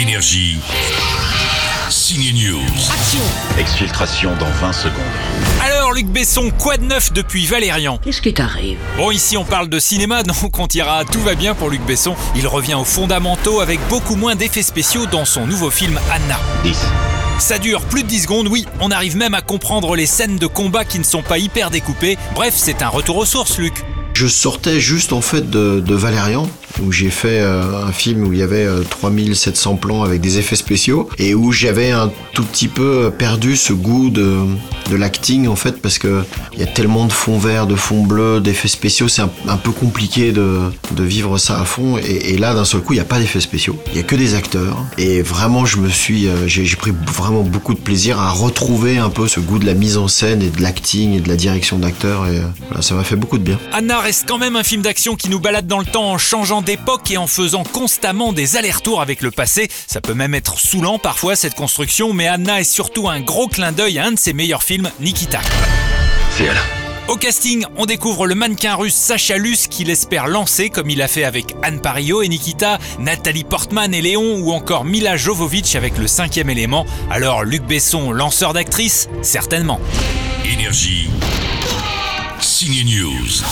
Énergie. Signe News. Exfiltration dans 20 secondes. Alors Luc Besson, quoi de neuf depuis Valérian Qu'est-ce qui t'arrive Bon ici on parle de cinéma, donc on dira tout va bien pour Luc Besson. Il revient aux fondamentaux avec beaucoup moins d'effets spéciaux dans son nouveau film Anna. 10. Ça dure plus de 10 secondes, oui, on arrive même à comprendre les scènes de combat qui ne sont pas hyper découpées. Bref, c'est un retour aux sources Luc. Je sortais juste en fait de, de Valérian, où j'ai fait euh, un film où il y avait euh, 3700 plans avec des effets spéciaux, et où j'avais un tout petit peu perdu ce goût de, de l'acting en fait, parce que il y a tellement de fonds verts, de fonds bleus, d'effets spéciaux, c'est un, peu compliqué de, de vivre ça à fond. Et, là, d'un seul coup, il n'y a pas d'effets spéciaux, il y a que des acteurs, et vraiment, je me suis, euh, j'ai pris vraiment beaucoup de plaisir à retrouver un peu ce goût de la mise en scène et de l'acting et de la direction d'acteur, et euh, ça m'a fait beaucoup de bien. Anna reste quand même un film d'action qui nous balade dans le temps en changeant d'époque et en faisant constamment des allers-retours avec le passé. Ça peut même être saoulant parfois cette construction, mais Anna est surtout un gros clin d'œil à un de ses meilleurs films, Nikita. C'est elle. Au casting, on découvre le mannequin russe Sacha Luce qu'il espère lancer comme il a fait avec Anne Parillo et Nikita, Nathalie Portman et Léon ou encore Mila Jovovich avec le cinquième élément. Alors Luc Besson, lanceur d'actrice Certainement. Énergie. Signe News.